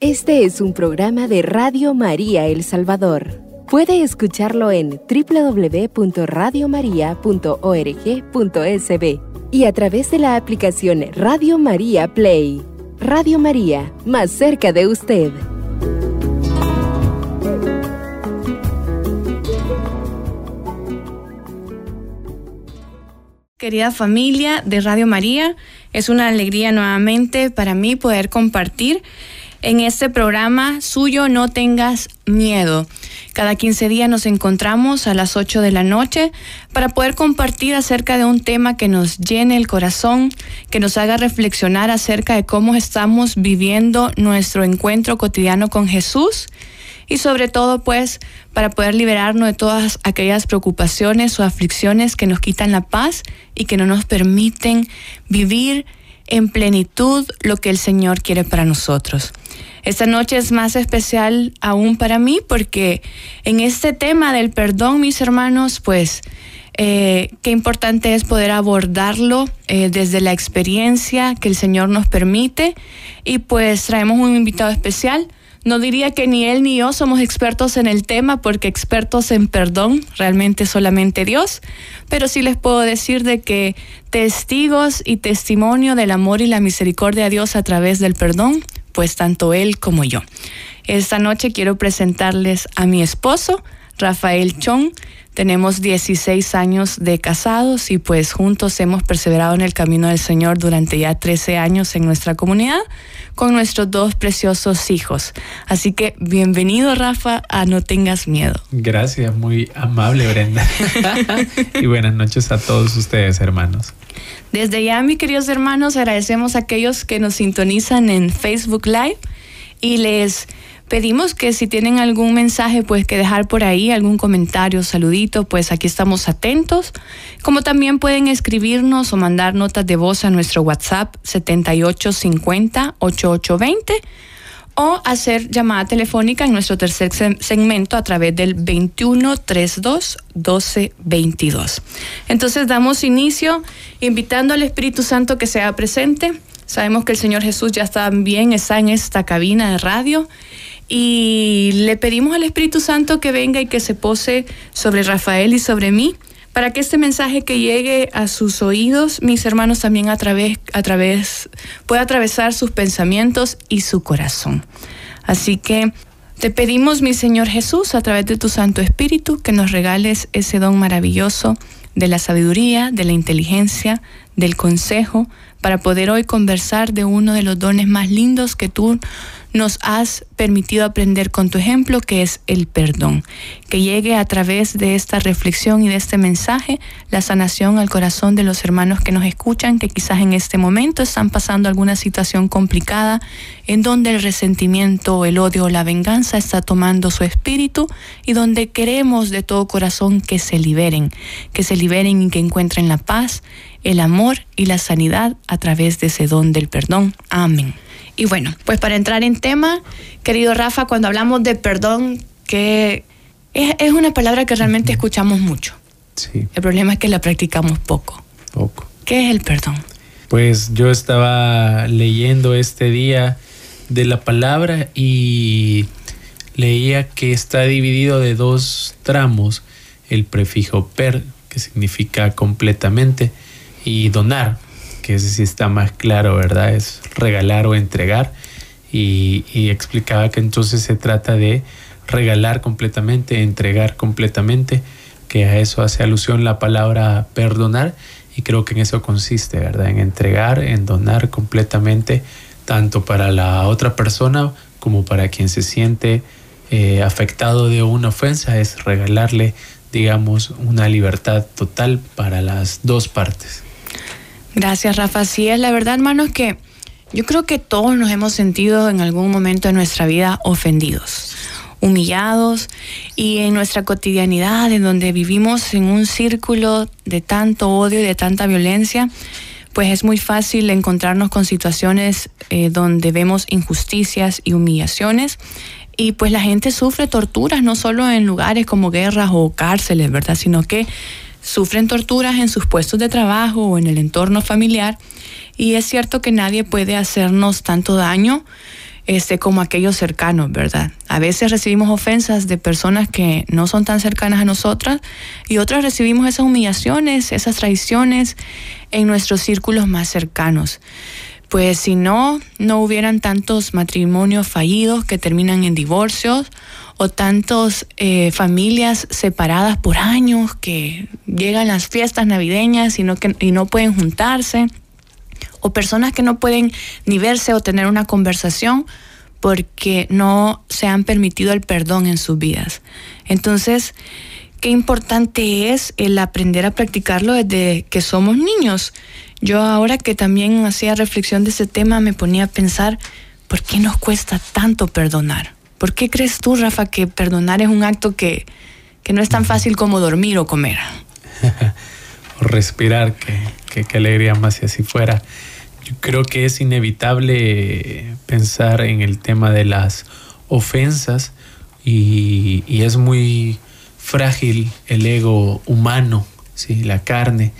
Este es un programa de Radio María El Salvador. Puede escucharlo en www.radiomaria.org.sb y a través de la aplicación Radio María Play. Radio María, más cerca de usted. Querida familia de Radio María, es una alegría nuevamente para mí poder compartir en este programa suyo No tengas miedo. Cada 15 días nos encontramos a las 8 de la noche para poder compartir acerca de un tema que nos llene el corazón, que nos haga reflexionar acerca de cómo estamos viviendo nuestro encuentro cotidiano con Jesús y sobre todo pues para poder liberarnos de todas aquellas preocupaciones o aflicciones que nos quitan la paz y que no nos permiten vivir en plenitud lo que el Señor quiere para nosotros. Esta noche es más especial aún para mí porque en este tema del perdón, mis hermanos, pues eh, qué importante es poder abordarlo eh, desde la experiencia que el Señor nos permite y pues traemos un invitado especial. No diría que ni él ni yo somos expertos en el tema, porque expertos en perdón realmente solamente Dios, pero sí les puedo decir de que testigos y testimonio del amor y la misericordia de Dios a través del perdón, pues tanto él como yo. Esta noche quiero presentarles a mi esposo, Rafael Chong. Tenemos 16 años de casados y pues juntos hemos perseverado en el camino del Señor durante ya 13 años en nuestra comunidad con nuestros dos preciosos hijos. Así que bienvenido Rafa a No tengas miedo. Gracias, muy amable Brenda. y buenas noches a todos ustedes hermanos. Desde ya, mis queridos hermanos, agradecemos a aquellos que nos sintonizan en Facebook Live y les pedimos que si tienen algún mensaje, pues que dejar por ahí, algún comentario, saludito, pues aquí estamos atentos. Como también pueden escribirnos o mandar notas de voz a nuestro WhatsApp 7850-8820 o hacer llamada telefónica en nuestro tercer segmento a través del 2132 1222. Entonces damos inicio invitando al Espíritu Santo que sea presente. Sabemos que el Señor Jesús ya bien, está en esta cabina de radio y le pedimos al Espíritu Santo que venga y que se pose sobre Rafael y sobre mí para que este mensaje que llegue a sus oídos, mis hermanos, también a través, a través, pueda atravesar sus pensamientos y su corazón. Así que te pedimos, mi Señor Jesús, a través de tu Santo Espíritu, que nos regales ese don maravilloso de la sabiduría, de la inteligencia, del consejo, para poder hoy conversar de uno de los dones más lindos que tú nos has permitido aprender con tu ejemplo, que es el perdón. Que llegue a través de esta reflexión y de este mensaje la sanación al corazón de los hermanos que nos escuchan, que quizás en este momento están pasando alguna situación complicada en donde el resentimiento, el odio o la venganza está tomando su espíritu y donde queremos de todo corazón que se liberen, que se liberen y que encuentren la paz, el amor y la sanidad a través de ese don del perdón. Amén. Y bueno, pues para entrar en tema, querido Rafa, cuando hablamos de perdón, que es, una palabra que realmente escuchamos mucho. Sí. El problema es que la practicamos poco. Poco. ¿Qué es el perdón? Pues yo estaba leyendo este día de la palabra y leía que está dividido de dos tramos, el prefijo per, que significa completamente, y donar, que ese sí está más claro, ¿verdad? Es regalar o entregar. Y, explicaba que entonces se trata de regalar completamente, entregar completamente, que a eso hace alusión la palabra perdonar y creo que en eso consiste, ¿verdad? En entregar, en donar completamente, tanto para la otra persona como para quien se siente eh, afectado de una ofensa, es regalarle, digamos, una libertad total para las dos partes. Gracias, Rafa. Sí, es la verdad, hermanos, que yo creo que todos nos hemos sentido en algún momento de nuestra vida ofendidos, humillados y en nuestra cotidianidad, en donde vivimos en un círculo de tanto odio y de tanta violencia, pues es muy fácil encontrarnos con situaciones eh, donde vemos injusticias y humillaciones y pues la gente sufre torturas no solo en lugares como guerras o cárceles, ¿verdad? Sino que sufren torturas en sus puestos de trabajo o en el entorno familiar y es cierto que nadie puede hacernos tanto daño este, como aquellos cercanos, ¿verdad? A veces recibimos ofensas de personas que no son tan cercanas a nosotras y otras recibimos esas humillaciones, esas traiciones en nuestros círculos más cercanos. Pues si no, no hubieran tantos matrimonios fallidos que terminan en divorcios o tantas eh, familias separadas por años que llegan las fiestas navideñas y no, que, y no pueden juntarse o personas que no pueden ni verse o tener una conversación porque no se han permitido el perdón en sus vidas. Entonces, qué importante es el aprender a practicarlo desde que somos niños. Yo ahora que también hacía reflexión de ese tema me ponía a pensar, ¿por qué nos cuesta tanto perdonar? ¿Por qué crees tú, Rafa, que perdonar es un acto que, que no es tan fácil como dormir o comer? o respirar, que, que, alegría más si así fuera. Yo creo que es inevitable pensar en el tema de las ofensas y, y es muy frágil el ego humano, ¿sí? la carne,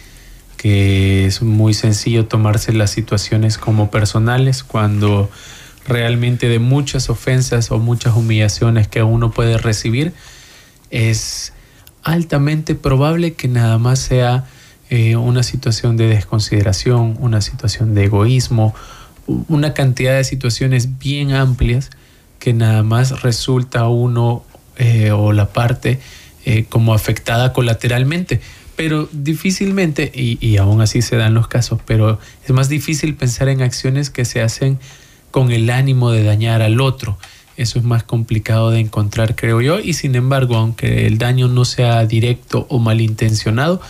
que es muy sencillo tomarse las situaciones como personales cuando realmente de muchas ofensas o muchas humillaciones que uno puede recibir, es altamente probable que nada más sea eh, una situación de desconsideración, una situación de egoísmo, una cantidad de situaciones bien amplias que nada más resulta uno eh, o la parte eh, como afectada colateralmente. Pero difícilmente, y, y aún así se dan los casos, pero es más difícil pensar en acciones que se hacen con el ánimo de dañar al otro. Eso es más complicado de encontrar, creo yo, y sin embargo, aunque el daño no sea directo o malintencionado,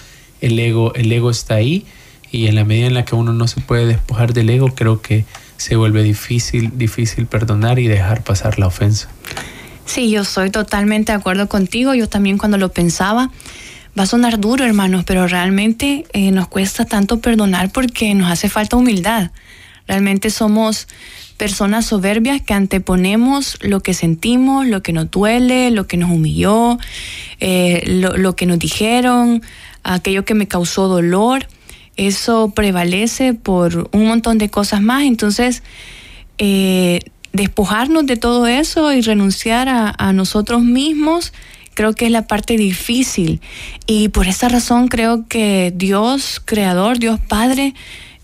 el ego, el ego está ahí y en la medida en la que uno no se puede despojar del ego, creo que se vuelve difícil, difícil perdonar y dejar pasar la ofensa. Sí, yo soy totalmente de acuerdo contigo. Yo también cuando lo pensaba, va a sonar duro, hermanos, pero realmente eh, nos cuesta tanto perdonar porque nos hace falta humildad. Realmente somos personas soberbias que anteponemos lo que sentimos, lo que nos duele, lo que nos humilló, eh, lo, que nos dijeron, aquello que me causó dolor. Eso prevalece por un montón de cosas más. Entonces, eh, despojarnos de todo eso y renunciar a, a nosotros mismos creo que es la parte difícil. Y por esa razón creo que Dios, Creador, Dios Padre,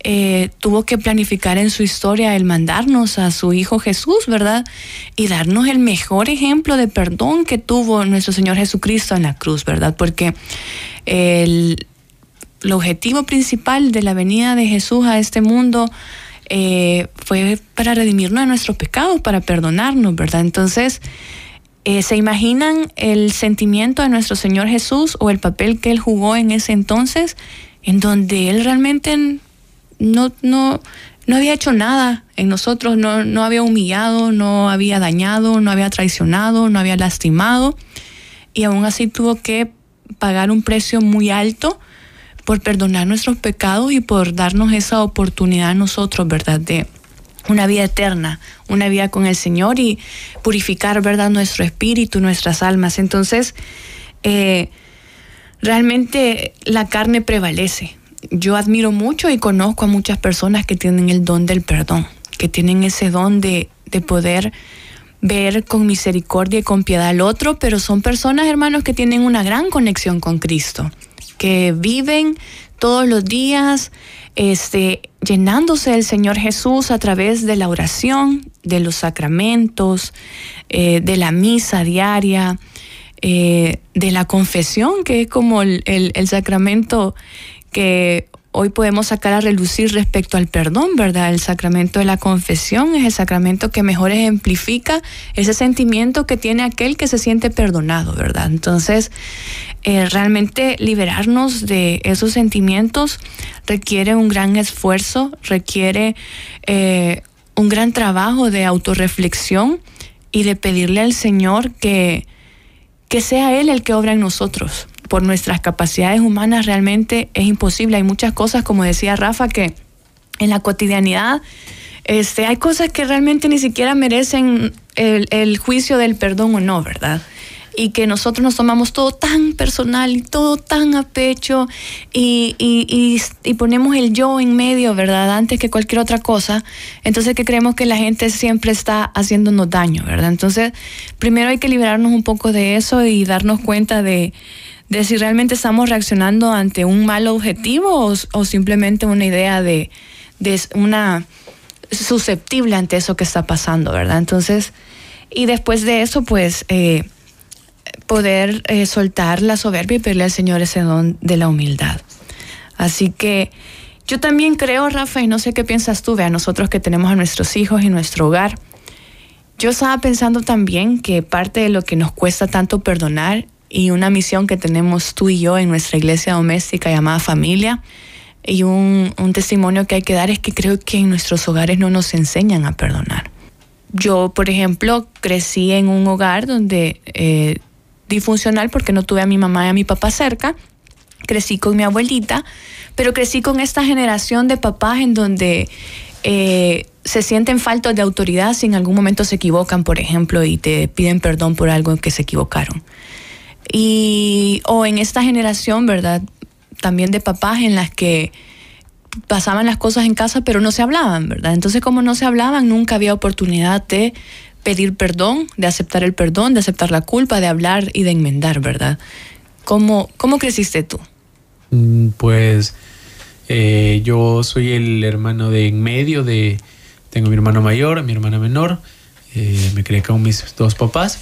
eh, tuvo que planificar en su historia el mandarnos a su Hijo Jesús, ¿verdad? Y darnos el mejor ejemplo de perdón que tuvo nuestro Señor Jesucristo en la cruz, ¿verdad? Porque el, objetivo principal de la venida de Jesús a este mundo eh, fue para redimirnos de nuestros pecados, para perdonarnos, ¿verdad? Entonces, eh, ¿se imaginan el sentimiento de nuestro Señor Jesús o el papel que Él jugó en ese entonces, en donde Él realmente no, no, no había hecho nada en nosotros, no, no había humillado, no había dañado, no había traicionado, no había lastimado. Y aún así tuvo que pagar un precio muy alto por perdonar nuestros pecados y por darnos esa oportunidad a nosotros, ¿verdad? De una vida eterna, una vida con el Señor y purificar, ¿verdad? Nuestro espíritu, nuestras almas. Entonces, eh, realmente la carne prevalece, yo admiro mucho y conozco a muchas personas que tienen el don del perdón, que tienen ese don de, poder ver con misericordia y con piedad al otro, pero son personas, hermanos, que tienen una gran conexión con Cristo, que viven todos los días este, llenándose del Señor Jesús a través de la oración, de los sacramentos, eh, de la misa diaria, eh, de la confesión, que es como el, el sacramento que hoy podemos sacar a relucir respecto al perdón, ¿verdad? El sacramento de la confesión es el sacramento que mejor ejemplifica ese sentimiento que tiene aquel que se siente perdonado, ¿verdad? Entonces, eh, realmente liberarnos de esos sentimientos requiere un gran esfuerzo, requiere eh, un gran trabajo de autorreflexión y de pedirle al Señor que, que sea Él el que obra en nosotros por nuestras capacidades humanas realmente es imposible. Hay muchas cosas, como decía Rafa, que en la cotidianidad este, hay cosas que realmente ni siquiera merecen el, juicio del perdón o no, ¿verdad? y que nosotros nos tomamos todo tan personal y todo tan a pecho y, y, y, ponemos el yo en medio, ¿verdad? Antes que cualquier otra cosa. Entonces que creemos que la gente siempre está haciéndonos daño, ¿verdad? Entonces, primero hay que liberarnos un poco de eso y darnos cuenta de, de si realmente estamos reaccionando ante un mal objetivo o, simplemente una idea de, de una susceptible ante eso que está pasando, ¿verdad? Entonces, y después de eso, pues, eh, poder eh, soltar la soberbia y pedirle al Señor ese don de la humildad. Así que yo también creo, Rafa, y no sé qué piensas tú, vea, nosotros que tenemos a nuestros hijos y nuestro hogar, yo estaba pensando también que parte de lo que nos cuesta tanto perdonar y una misión que tenemos tú y yo en nuestra iglesia doméstica llamada familia, y un, testimonio que hay que dar es que creo que en nuestros hogares no nos enseñan a perdonar. Yo, por ejemplo, crecí en un hogar donde eh, disfuncional porque no tuve a mi mamá y a mi papá cerca. Crecí con mi abuelita, pero crecí con esta generación de papás en donde eh, se sienten faltos de autoridad si en algún momento se equivocan, por ejemplo, y te piden perdón por algo en que se equivocaron. Y, o en esta generación, ¿verdad? también de papás en las que pasaban las cosas en casa pero no se hablaban, ¿verdad? Entonces como no se hablaban, nunca había oportunidad de pedir perdón, de aceptar el perdón, de aceptar la culpa, de hablar y de enmendar, ¿verdad? ¿Cómo, cómo creciste tú? Mm, pues eh, yo soy el hermano de en medio de... Tengo mi hermano mayor, mi hermana menor, eh, me crié con mis dos papás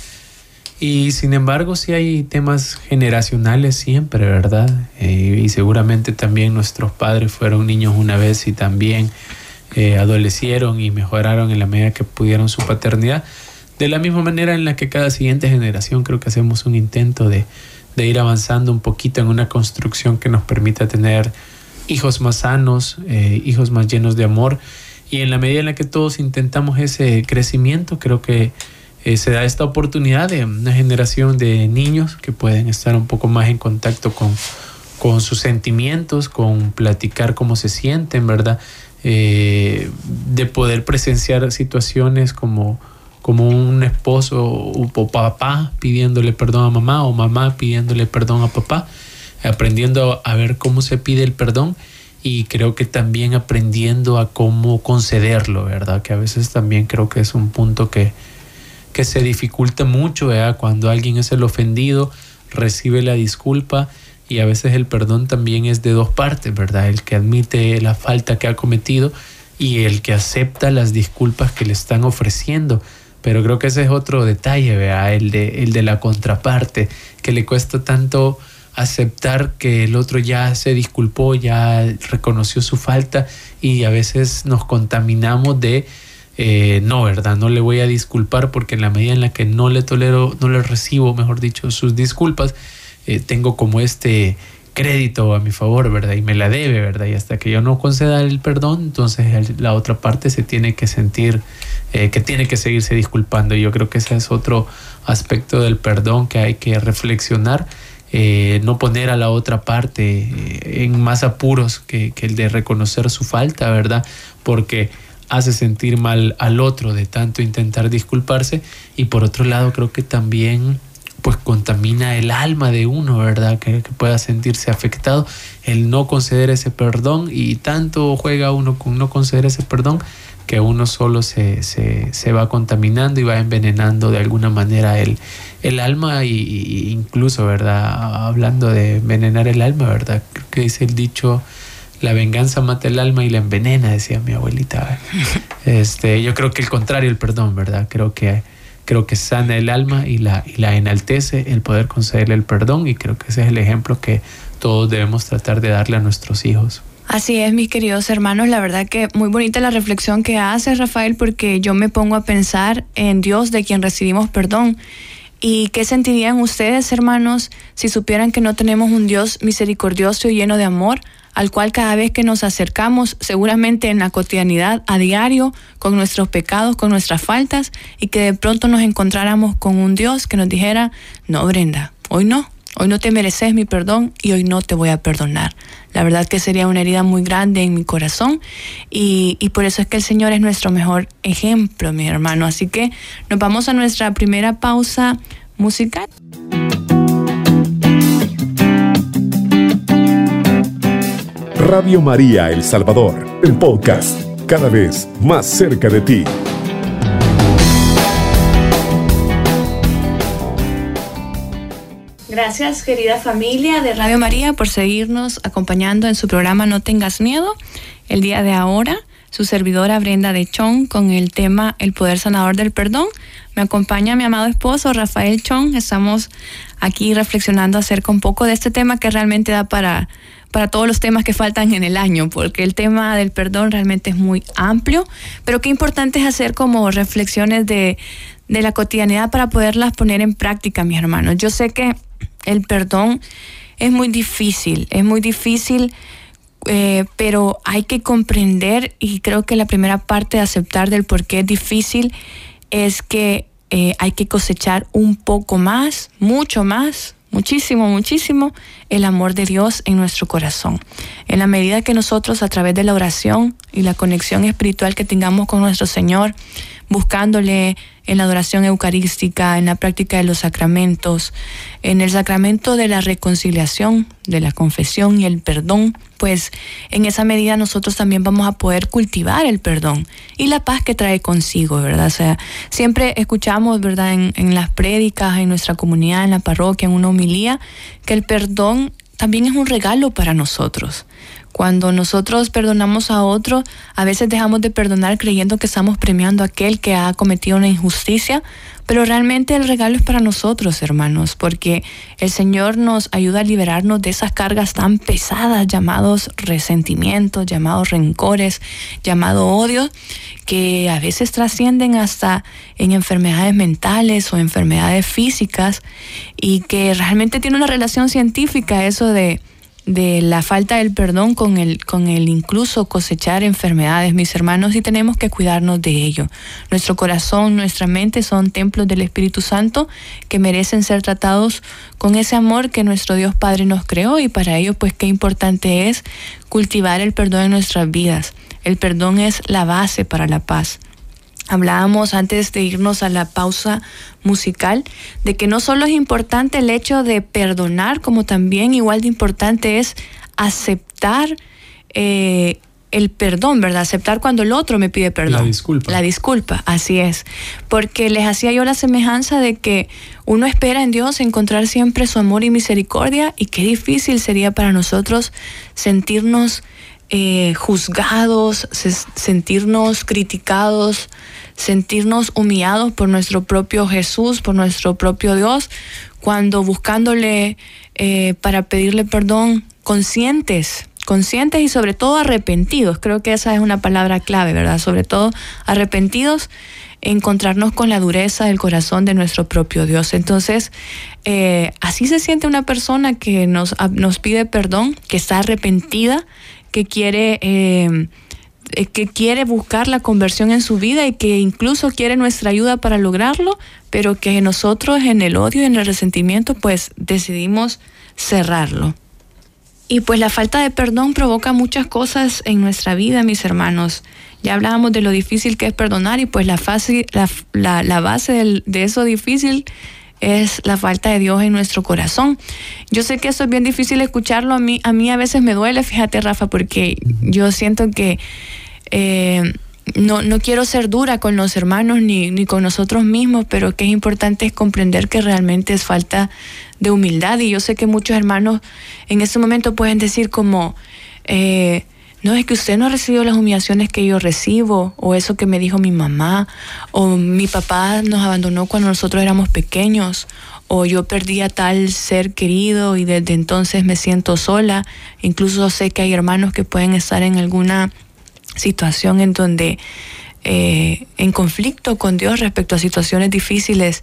y sin embargo, sí hay temas generacionales siempre, ¿verdad? Eh, y seguramente también nuestros padres fueron niños una vez y también eh, adolecieron y mejoraron en la medida que pudieron su paternidad. De la misma manera en la que cada siguiente generación creo que hacemos un intento de, ir avanzando un poquito en una construcción que nos permita tener hijos más sanos, eh, hijos más llenos de amor. Y en la medida en la que todos intentamos ese crecimiento, creo que eh, se da esta oportunidad de una generación de niños que pueden estar un poco más en contacto con, con sus sentimientos, con platicar cómo se sienten, ¿verdad? Eh, de poder presenciar situaciones como, como un esposo o papá pidiéndole perdón a mamá o mamá pidiéndole perdón a papá, aprendiendo a ver cómo se pide el perdón y creo que también aprendiendo a cómo concederlo, ¿verdad? Que a veces también creo que es un punto que, que se dificulta mucho cuando alguien es el ofendido, recibe la disculpa y a veces el perdón también es de dos partes, ¿verdad? El que admite la falta que ha cometido y el que acepta las disculpas que le están ofreciendo. Pero creo que ese es otro detalle, ¿verdad? El de, el de la contraparte, que le cuesta tanto aceptar que el otro ya se disculpó, ya reconoció su falta y a veces nos contaminamos de eh, no, ¿verdad? No le voy a disculpar porque en la medida en la que no le tolero, no le recibo, mejor dicho, sus disculpas, eh, tengo como este crédito a mi favor, ¿verdad? Y me la debe, ¿verdad? Y hasta que yo no conceda el perdón, entonces la otra parte se tiene que sentir eh, que tiene que seguirse disculpando. Y yo creo que ese es otro aspecto del perdón que hay que reflexionar. no poner a la otra parte en más apuros que, que el de reconocer su falta, ¿verdad? Porque hace sentir mal al otro de tanto intentar disculparse y por otro lado creo que también pues contamina el alma de uno, ¿verdad? Que, pueda sentirse afectado el no conceder ese perdón y tanto juega uno con no conceder ese perdón que uno solo se, se, va contaminando y va envenenando de alguna manera el, el alma y, incluso, ¿verdad? Hablando de envenenar el alma, ¿verdad? Creo que dice el dicho la venganza mata el alma y la envenena, decía mi abuelita. Este, yo creo que el contrario, el perdón, ¿verdad? Creo que, creo que sana el alma y la, y la enaltece el poder concederle el perdón y creo que ese es el ejemplo que todos debemos tratar de darle a nuestros hijos. Así es, mis queridos hermanos, la verdad que muy bonita la reflexión que hace Rafael porque yo me pongo a pensar en Dios de quien recibimos perdón. ¿Y qué sentirían ustedes, hermanos, si supieran que no tenemos un Dios misericordioso y lleno de amor, al cual cada vez que nos acercamos, seguramente en la cotidianidad, a diario, con nuestros pecados, con nuestras faltas, y que de pronto nos encontráramos con un Dios que nos dijera, no, Brenda, hoy no, Hoy no te mereces mi perdón y hoy no te voy a perdonar. La verdad que sería una herida muy grande en mi corazón y, y, por eso es que el Señor es nuestro mejor ejemplo, mi hermano. Así que nos vamos a nuestra primera pausa musical. Radio María El Salvador, el podcast, cada vez más cerca de ti. Gracias, querida familia de Radio María, por seguirnos acompañando en su programa No tengas miedo. El día de ahora, su servidora Brenda de Chong con el tema El poder sanador del perdón. Me acompaña mi amado esposo Rafael Chong. Estamos aquí reflexionando acerca un poco de este tema que realmente da para, para todos los temas que faltan en el año, porque el tema del perdón realmente es muy amplio, pero qué importante es hacer como reflexiones de, de la cotidianidad para poderlas poner en práctica, mis hermanos. Yo sé que el perdón es muy difícil, es muy difícil, eh, pero hay que comprender y creo que la primera parte de aceptar del por qué es difícil es que eh, hay que cosechar un poco más, mucho más, muchísimo, muchísimo el amor de Dios en nuestro corazón. En la medida que nosotros a través de la oración y la conexión espiritual que tengamos con nuestro Señor, buscándole en la adoración eucarística, en la práctica de los sacramentos, en el sacramento de la reconciliación, de la confesión y el perdón, pues en esa medida nosotros también vamos a poder cultivar el perdón y la paz que trae consigo, ¿verdad? O sea, siempre escuchamos, ¿verdad? En, en las prédicas, en nuestra comunidad, en la parroquia, en una homilía, que el perdón también es un regalo para nosotros. Cuando nosotros perdonamos a otro, a veces dejamos de perdonar creyendo que estamos premiando a aquel que ha cometido una injusticia, pero realmente el regalo es para nosotros, hermanos, porque el Señor nos ayuda a liberarnos de esas cargas tan pesadas llamados resentimientos, llamados rencores, llamado odio, que a veces trascienden hasta en enfermedades mentales o enfermedades físicas y que realmente tiene una relación científica eso de de la falta del perdón con el, con el incluso cosechar enfermedades, mis hermanos, y tenemos que cuidarnos de ello. Nuestro corazón, nuestra mente son templos del Espíritu Santo que merecen ser tratados con ese amor que nuestro Dios Padre nos creó y para ello pues qué importante es cultivar el perdón en nuestras vidas. El perdón es la base para la paz. Hablábamos antes de irnos a la pausa musical de que no solo es importante el hecho de perdonar, como también igual de importante es aceptar eh, el perdón, ¿verdad? Aceptar cuando el otro me pide perdón. La disculpa. La disculpa, así es. Porque les hacía yo la semejanza de que uno espera en Dios encontrar siempre su amor y misericordia y qué difícil sería para nosotros sentirnos eh, juzgados, sentirnos criticados, sentirnos humillados por nuestro propio Jesús, por nuestro propio Dios, cuando buscándole eh, para pedirle perdón conscientes, conscientes y sobre todo arrepentidos. Creo que esa es una palabra clave, ¿verdad? Sobre todo arrepentidos, encontrarnos con la dureza del corazón de nuestro propio Dios. Entonces, eh, así se siente una persona que nos, nos pide perdón, que está arrepentida que quiere, eh, eh, que quiere buscar la conversión en su vida y que incluso quiere nuestra ayuda para lograrlo, pero que nosotros en el odio y en el resentimiento pues decidimos cerrarlo. Y pues la falta de perdón provoca muchas cosas en nuestra vida, mis hermanos. Ya hablábamos de lo difícil que es perdonar y pues la, la, la, base de eso difícil es la falta de Dios en nuestro corazón. Yo sé que eso es bien difícil escucharlo, a mí a, mí a veces me duele, fíjate Rafa, porque yo siento que eh, no, no quiero ser dura con los hermanos ni, ni con nosotros mismos, pero que es importante es comprender que realmente es falta de humildad y yo sé que muchos hermanos en este momento pueden decir como... Eh, no es que usted no ha recibido las humillaciones que yo recibo, o eso que me dijo mi mamá, o mi papá nos abandonó cuando nosotros éramos pequeños, o yo perdí a tal ser querido y desde entonces me siento sola. Incluso sé que hay hermanos que pueden estar en alguna situación en donde eh, en conflicto con Dios respecto a situaciones difíciles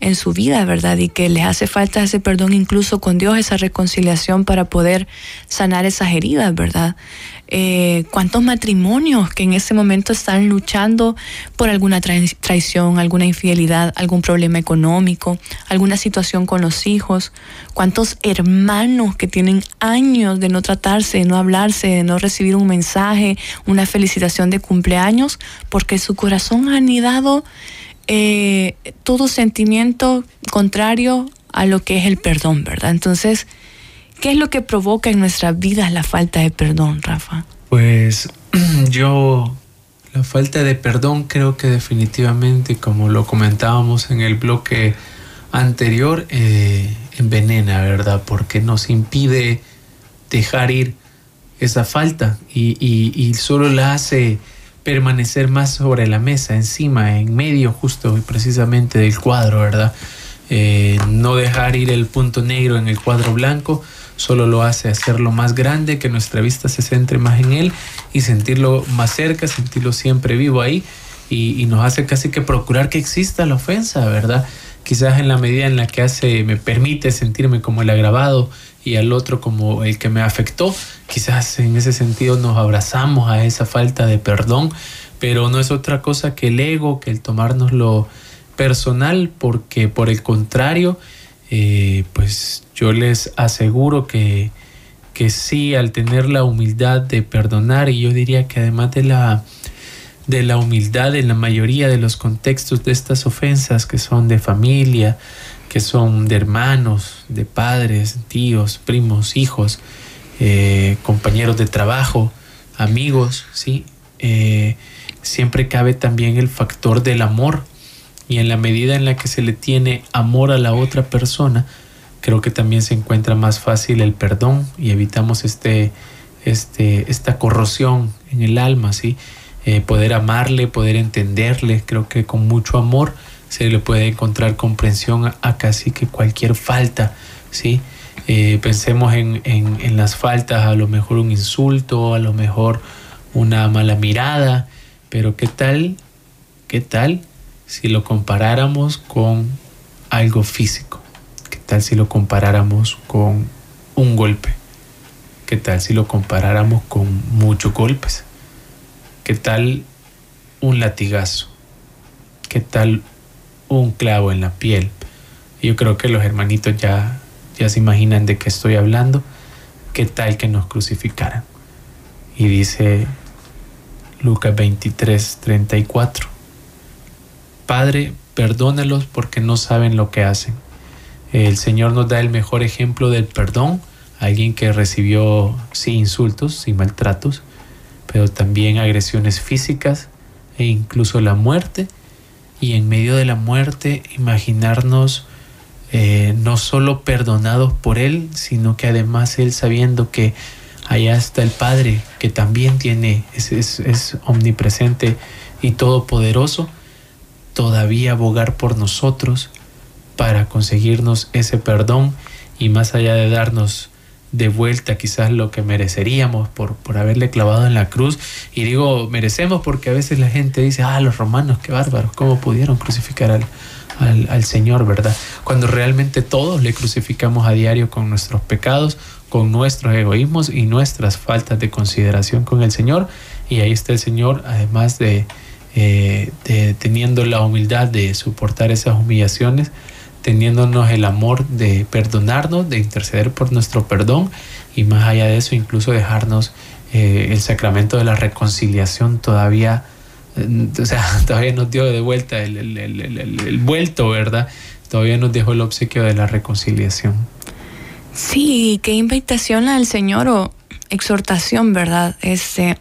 en su vida, ¿verdad? Y que les hace falta ese perdón incluso con Dios, esa reconciliación para poder sanar esas heridas, ¿verdad? Eh, ¿Cuántos matrimonios que en ese momento están luchando por alguna traición, alguna infidelidad, algún problema económico, alguna situación con los hijos? ¿Cuántos hermanos que tienen años de no tratarse, de no hablarse, de no recibir un mensaje, una felicitación de cumpleaños, porque su corazón ha anidado eh, todo sentimiento contrario a lo que es el perdón, ¿verdad? Entonces, ¿Qué es lo que provoca en nuestras vidas la falta de perdón, Rafa? Pues yo, la falta de perdón creo que definitivamente, como lo comentábamos en el bloque anterior, eh, envenena, ¿verdad? Porque nos impide dejar ir esa falta y, y solo la hace permanecer más sobre la mesa, encima, en medio justo y precisamente del cuadro, ¿verdad? Eh, no dejar ir el punto negro en el cuadro blanco, solo lo hace hacerlo más grande, que nuestra vista se centre más en él y sentirlo más cerca, sentirlo siempre vivo ahí y, y nos hace casi que procurar que exista la ofensa, ¿verdad? Quizás en la medida en la que hace, me permite sentirme como el agravado y al otro como el que me afectó, quizás en ese sentido nos abrazamos a esa falta de perdón, pero no es otra cosa que el ego, que el tomárnoslo personal, porque por el contrario, eh, pues yo les aseguro que, que sí, al tener la humildad de perdonar, y yo diría que además de la, de la humildad en la mayoría de los contextos de estas ofensas que son de familia, que son de hermanos, de padres, tíos, primos, hijos, eh, compañeros de trabajo, amigos, ¿sí? Eh, siempre cabe también el factor del amor y en la medida en la que se le tiene amor a la otra persona, creo que también se encuentra más fácil el perdón y evitamos este, este, esta corrosión en el alma, ¿sí? Eh, poder amarle, poder entenderle, creo que con mucho amor se le puede encontrar comprensión a, casi que cualquier falta, ¿sí? Eh, pensemos en, en, las faltas, a lo mejor un insulto, a lo mejor una mala mirada, pero ¿qué tal? ¿Qué tal si lo comparáramos con algo físico? ¿Qué tal si lo comparáramos con un golpe? ¿Qué tal si lo comparáramos con muchos golpes? ¿Qué tal un latigazo? ¿Qué tal un clavo en la piel. Yo creo que los hermanitos ya, ya se imaginan de qué estoy hablando. ¿Qué tal que nos crucificaran? Y dice Lucas 23, 34. Padre, perdónalos porque no saben lo que hacen. El Señor nos da el mejor ejemplo del perdón, alguien que recibió sin insultos, sin maltratos, pero también agresiones físicas e incluso la muerte y en medio de la muerte imaginarnos eh, no solo perdonados por Él, sino que además Él sabiendo que allá está el Padre, que también tiene, es, es, omnipresente y todopoderoso, todavía abogar por nosotros para conseguirnos ese perdón y más allá de darnos de vuelta quizás lo que mereceríamos por, por haberle clavado en la cruz. Y digo, merecemos porque a veces la gente dice, ah, los romanos, qué bárbaros, ¿cómo pudieron crucificar al, al, Señor, verdad? Cuando realmente todos le crucificamos a diario con nuestros pecados, con nuestros egoísmos y nuestras faltas de consideración con el Señor. Y ahí está el Señor, además de, eh, de teniendo la humildad de soportar esas humillaciones, teniéndonos el amor de perdonarnos, de interceder por nuestro perdón y más allá de eso incluso dejarnos eh, el sacramento de la reconciliación todavía, eh, o sea, todavía nos dio de vuelta el, el, el, el, vuelto, ¿verdad? Todavía nos dejó el obsequio de la reconciliación. Sí, qué invitación al Señor o exhortación, ¿verdad? Este,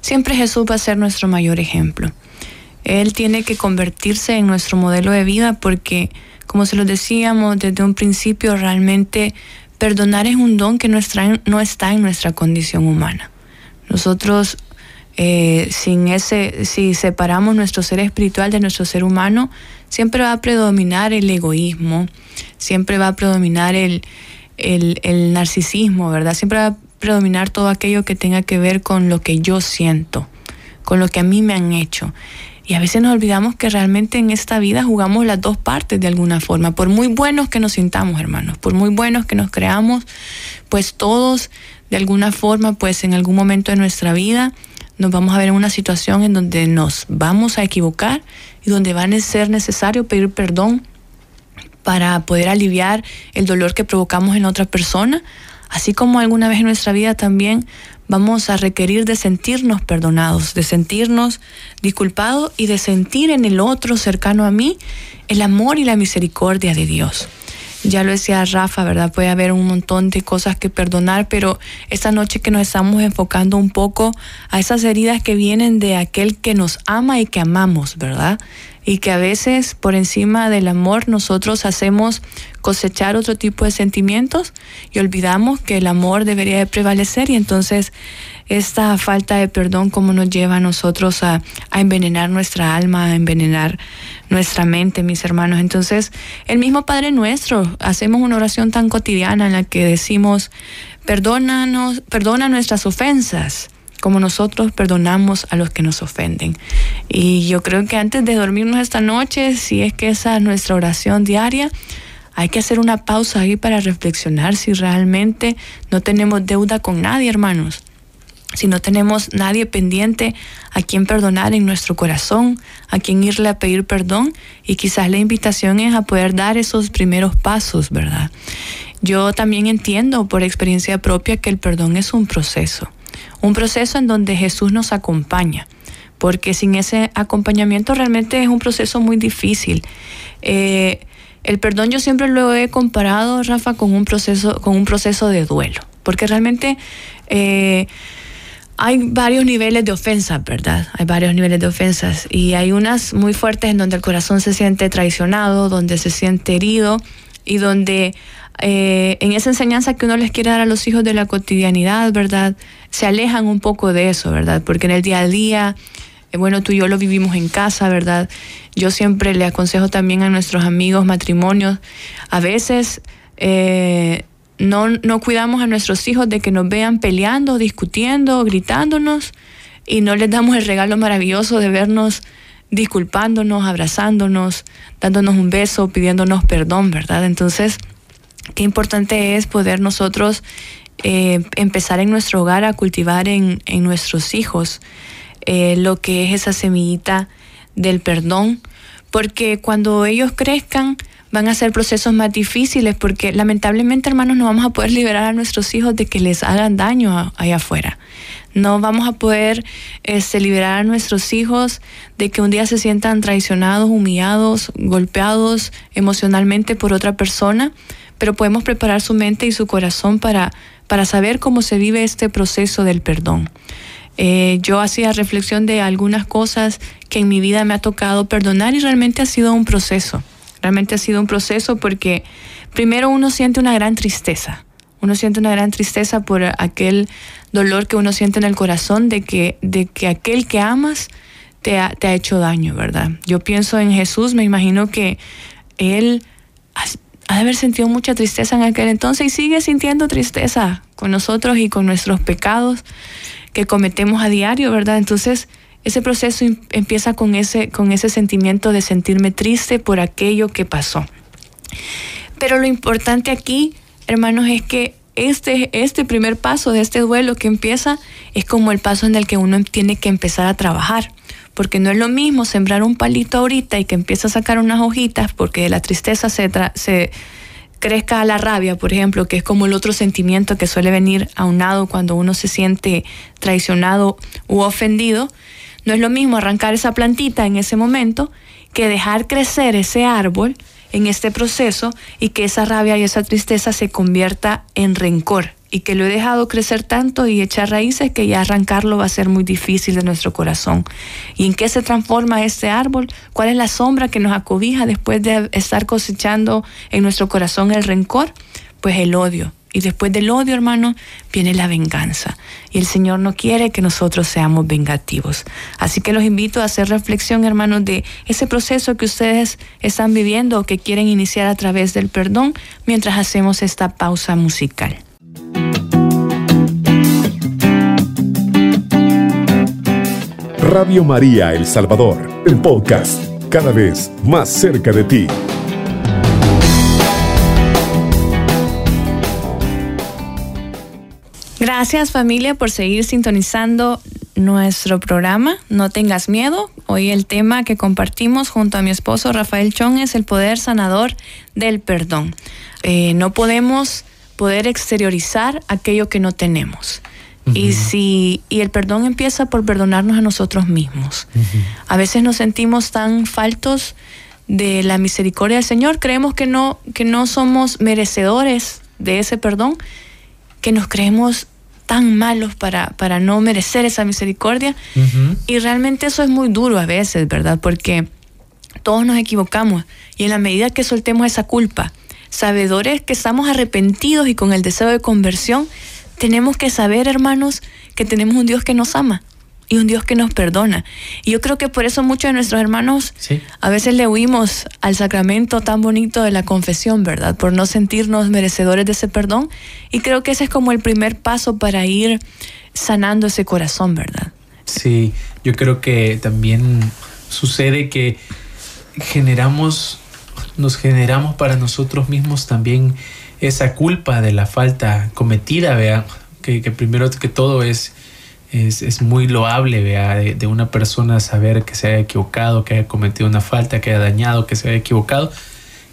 siempre Jesús va a ser nuestro mayor ejemplo. Él tiene que convertirse en nuestro modelo de vida porque como se lo decíamos desde un principio, realmente perdonar es un don que no está en nuestra condición humana. Nosotros, eh, sin ese, si separamos nuestro ser espiritual de nuestro ser humano, siempre va a predominar el egoísmo, siempre va a predominar el, el narcisismo, ¿verdad? Siempre va a predominar todo aquello que tenga que ver con lo que yo siento, con lo que a mí me han hecho. Y a veces nos olvidamos que realmente en esta vida jugamos las dos partes de alguna forma. Por muy buenos que nos sintamos, hermanos, por muy buenos que nos creamos, pues todos de alguna forma, pues en algún momento de nuestra vida nos vamos a ver en una situación en donde nos vamos a equivocar y donde va a ser necesario pedir perdón para poder aliviar el dolor que provocamos en otra persona, así como alguna vez en nuestra vida también vamos a requerir de sentirnos perdonados, de sentirnos disculpados y de sentir en el otro cercano a mí el amor y la misericordia de Dios. Ya lo decía Rafa, ¿verdad? Puede haber un montón de cosas que perdonar, pero esta noche que nos estamos enfocando un poco a esas heridas que vienen de aquel que nos ama y que amamos, ¿verdad? Y que a veces por encima del amor nosotros hacemos cosechar otro tipo de sentimientos y olvidamos que el amor debería de prevalecer y entonces esta falta de perdón como nos lleva a nosotros a, a, envenenar nuestra alma, a envenenar nuestra mente, mis hermanos. Entonces, el mismo Padre nuestro, hacemos una oración tan cotidiana en la que decimos, perdónanos, perdona nuestras ofensas como nosotros perdonamos a los que nos ofenden. Y yo creo que antes de dormirnos esta noche, si es que esa es nuestra oración diaria, hay que hacer una pausa ahí para reflexionar si realmente no tenemos deuda con nadie, hermanos si no tenemos nadie pendiente a quien perdonar en nuestro corazón, a quien irle a pedir perdón, y quizás la invitación es a poder dar esos primeros pasos, ¿verdad? Yo también entiendo por experiencia propia que el perdón es un proceso, un proceso en donde Jesús nos acompaña, porque sin ese acompañamiento realmente es un proceso muy difícil. Eh, el perdón yo siempre lo he comparado, Rafa, con un proceso, con un proceso de duelo, porque realmente eh, hay varios niveles de ofensas, ¿verdad? Hay varios niveles de ofensas y hay unas muy fuertes en donde el corazón se siente traicionado, donde se siente herido y donde eh, en esa enseñanza que uno les quiere dar a los hijos de la cotidianidad, ¿verdad? Se alejan un poco de eso, ¿verdad? Porque en el día a día, eh, bueno, tú y yo lo vivimos en casa, ¿verdad? Yo siempre le aconsejo también a nuestros amigos matrimonios, a veces... Eh, no, no cuidamos a nuestros hijos de que nos vean peleando, discutiendo, gritándonos y no les damos el regalo maravilloso de vernos disculpándonos, abrazándonos, dándonos un beso, pidiéndonos perdón, ¿verdad? Entonces, qué importante es poder nosotros eh, empezar en nuestro hogar a cultivar en, nuestros hijos eh, lo que es esa semillita del perdón, porque cuando ellos crezcan, van a ser procesos más difíciles porque lamentablemente, hermanos, no vamos a poder liberar a nuestros hijos de que les hagan daño allá afuera. No vamos a poder este, liberar a nuestros hijos de que un día se sientan traicionados, humillados, golpeados emocionalmente por otra persona, pero podemos preparar su mente y su corazón para, para saber cómo se vive este proceso del perdón. Eh, yo hacía reflexión de algunas cosas que en mi vida me ha tocado perdonar y realmente ha sido un proceso. Realmente ha sido un proceso porque primero uno siente una gran tristeza. Uno siente una gran tristeza por aquel dolor que uno siente en el corazón de que, de que aquel que amas te ha, te ha hecho daño, ¿verdad? Yo pienso en Jesús, me imagino que él ha, de haber sentido mucha tristeza en aquel entonces y sigue sintiendo tristeza con nosotros y con nuestros pecados que cometemos a diario, ¿verdad? Entonces, ese proceso empieza con ese, con ese sentimiento de sentirme triste por aquello que pasó. Pero lo importante aquí, hermanos, es que este, este primer paso de este duelo que empieza es como el paso en el que uno tiene que empezar a trabajar. Porque no es lo mismo sembrar un palito ahorita y que empieza a sacar unas hojitas porque de la tristeza se, se crezca a la rabia, por ejemplo, que es como el otro sentimiento que suele venir aunado cuando uno se siente traicionado u ofendido no es lo mismo arrancar esa plantita en ese momento que dejar crecer ese árbol en este proceso y que esa rabia y esa tristeza se convierta en rencor y que lo he dejado crecer tanto y echar raíces que ya arrancarlo va a ser muy difícil de nuestro corazón. ¿Y en qué se transforma este árbol? ¿Cuál es la sombra que nos acobija después de estar cosechando en nuestro corazón el rencor? Pues el odio, y después del odio, hermano, viene la venganza. Y el Señor no quiere que nosotros seamos vengativos. Así que los invito a hacer reflexión, hermanos, de ese proceso que ustedes están viviendo o que quieren iniciar a través del perdón mientras hacemos esta pausa musical. Radio María El Salvador, el podcast, cada vez más cerca de ti. Gracias familia por seguir sintonizando nuestro programa. No tengas miedo. Hoy el tema que compartimos junto a mi esposo Rafael Chong es el poder sanador del perdón. Eh, no podemos poder exteriorizar aquello que no tenemos. Y si y el perdón empieza por perdonarnos a nosotros mismos. A veces nos sentimos tan faltos de la misericordia del Señor. Creemos que no, que no somos merecedores de ese perdón, que nos creemos tan malos para, para no merecer esa misericordia. Y realmente eso es muy duro a veces, ¿verdad? Porque todos nos equivocamos y en la medida que soltemos esa culpa, sabedores que estamos arrepentidos y con el deseo de conversión, tenemos que saber, hermanos, que tenemos un Dios que nos ama y un Dios que nos perdona. Y yo creo que por eso muchos de nuestros hermanos a veces le huimos al sacramento tan bonito de la confesión, ¿verdad? Por no sentirnos merecedores de ese perdón. Y creo que ese es como el primer paso para ir sanando ese corazón, ¿verdad? Sí, yo creo que también sucede que generamos, nos generamos para nosotros mismos también esa culpa de la falta cometida, vea, que, que primero que todo es es, muy loable vea, de, una persona saber que se haya equivocado, que haya cometido una falta, que haya dañado, que se haya equivocado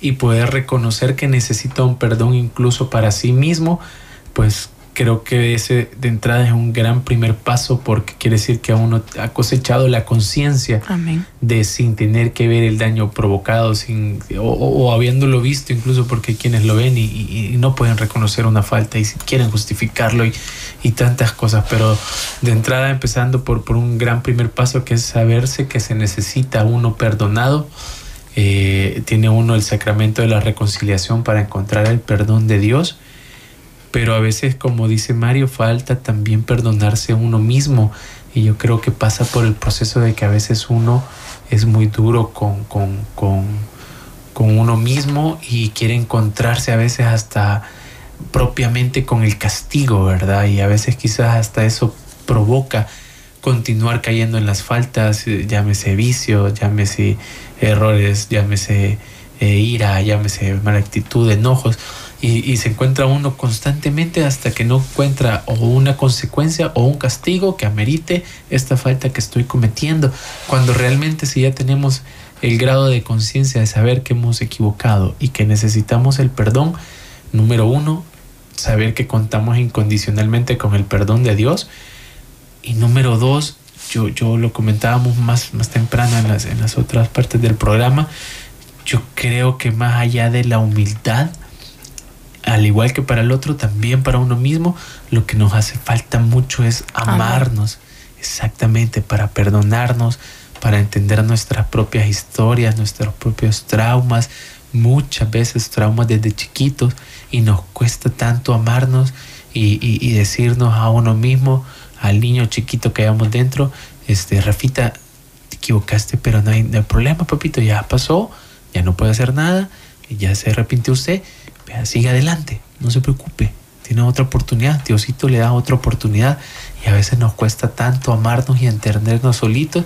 y poder reconocer que necesita un perdón incluso para sí mismo, pues creo que ese de entrada es un gran primer paso porque quiere decir que uno ha cosechado la conciencia de sin tener que ver el daño provocado sin o, habiéndolo visto incluso porque quienes lo ven y, no pueden reconocer una falta y quieren justificarlo y, y, tantas cosas. Pero de entrada empezando por, por un gran primer paso que es saberse que se necesita uno perdonado eh, tiene uno el sacramento de la reconciliación para encontrar el perdón de Dios pero a veces, como dice Mario, falta también perdonarse a uno mismo. Y yo creo que pasa por el proceso de que a veces uno es muy duro con, con, con, con uno mismo y quiere encontrarse a veces hasta propiamente con el castigo, ¿verdad? Y a veces quizás hasta eso provoca continuar cayendo en las faltas, llámese vicio, llámese errores, llámese eh, ira, llámese mala actitud, enojos y, se encuentra uno constantemente hasta que no encuentra o una consecuencia o un castigo que amerite esta falta que estoy cometiendo, cuando realmente si ya tenemos el grado de conciencia de saber que hemos equivocado y que necesitamos el perdón, número uno, saber que contamos incondicionalmente con el perdón de Dios. Y número dos, yo, yo lo comentábamos más, más temprano en las, en las otras partes del programa, yo creo que más allá de la humildad, al igual que para el otro, también para uno mismo, lo que nos hace falta mucho es amarnos, exactamente, para perdonarnos, para entender nuestras propias historias, nuestros propios traumas, muchas veces traumas desde chiquitos, y nos cuesta tanto amarnos y, decirnos a uno mismo, al niño chiquito que hayamos dentro, este, Rafita, te equivocaste, pero no hay, no hay problema, papito, ya pasó, ya no puede hacer nada, ya se arrepintió usted, sigue adelante, no se preocupe, tiene otra oportunidad, Diosito le da otra oportunidad. Y a veces nos cuesta tanto amarnos y entendernos solitos.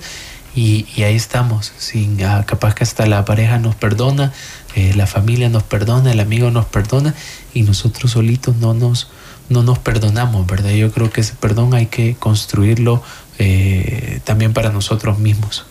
Y, ahí estamos, sin, ah, capaz que hasta la pareja nos perdona, eh, la familia nos perdona, el amigo nos perdona. Y nosotros solitos no nos, no nos perdonamos, ¿verdad? Yo creo que ese perdón hay que construirlo eh, también para nosotros mismos.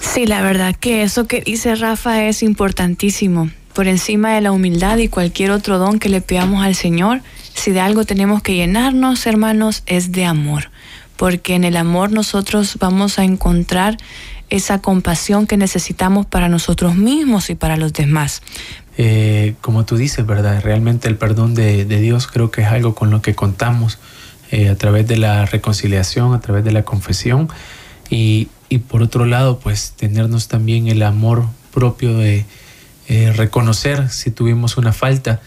Sí, la verdad que eso que dice Rafa es importantísimo por encima de la humildad y cualquier otro don que le pidamos al Señor, si de algo tenemos que llenarnos, hermanos, es de amor, porque en el amor nosotros vamos a encontrar esa compasión que necesitamos para nosotros mismos y para los demás. Eh, como tú dices, ¿verdad? Realmente el perdón de, Dios creo que es algo con lo que contamos eh, a través de la reconciliación, a través de la confesión y, y por otro lado, pues tenernos también el amor propio de, eh, reconocer si tuvimos una falta,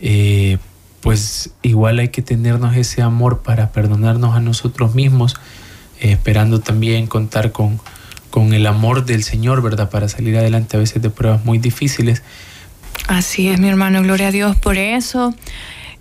eh, pues igual hay que tenernos ese amor para perdonarnos a nosotros mismos, eh, esperando también contar con, con el amor del Señor, ¿verdad? Para salir adelante a veces de pruebas muy difíciles. Así es, mi hermano, gloria a Dios por eso.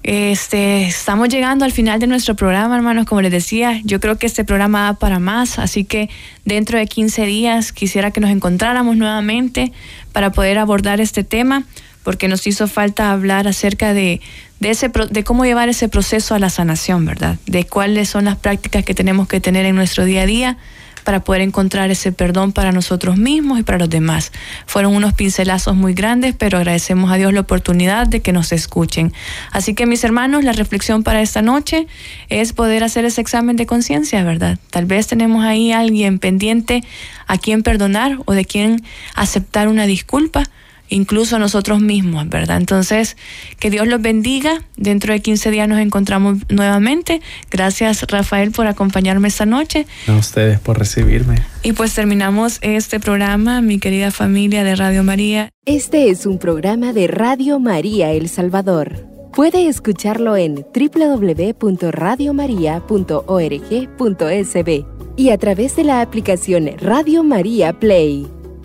Este, estamos llegando al final de nuestro programa, hermanos. Como les decía, yo creo que este programa da para más, así que dentro de 15 días quisiera que nos encontráramos nuevamente para poder abordar este tema, porque nos hizo falta hablar acerca de, de, ese, de cómo llevar ese proceso a la sanación, ¿verdad? De cuáles son las prácticas que tenemos que tener en nuestro día a día para poder encontrar ese perdón para nosotros mismos y para los demás. Fueron unos pincelazos muy grandes, pero agradecemos a Dios la oportunidad de que nos escuchen. Así que mis hermanos, la reflexión para esta noche es poder hacer ese examen de conciencia, ¿verdad? Tal vez tenemos ahí alguien pendiente a quien perdonar o de quien aceptar una disculpa incluso nosotros mismos, ¿verdad? Entonces, que Dios los bendiga. Dentro de 15 días nos encontramos nuevamente. Gracias, Rafael, por acompañarme esta noche. A ustedes por recibirme. Y pues terminamos este programa, mi querida familia de Radio María. Este es un programa de Radio María El Salvador. Puede escucharlo en www.radiomaria.org.sb y a través de la aplicación Radio María Play.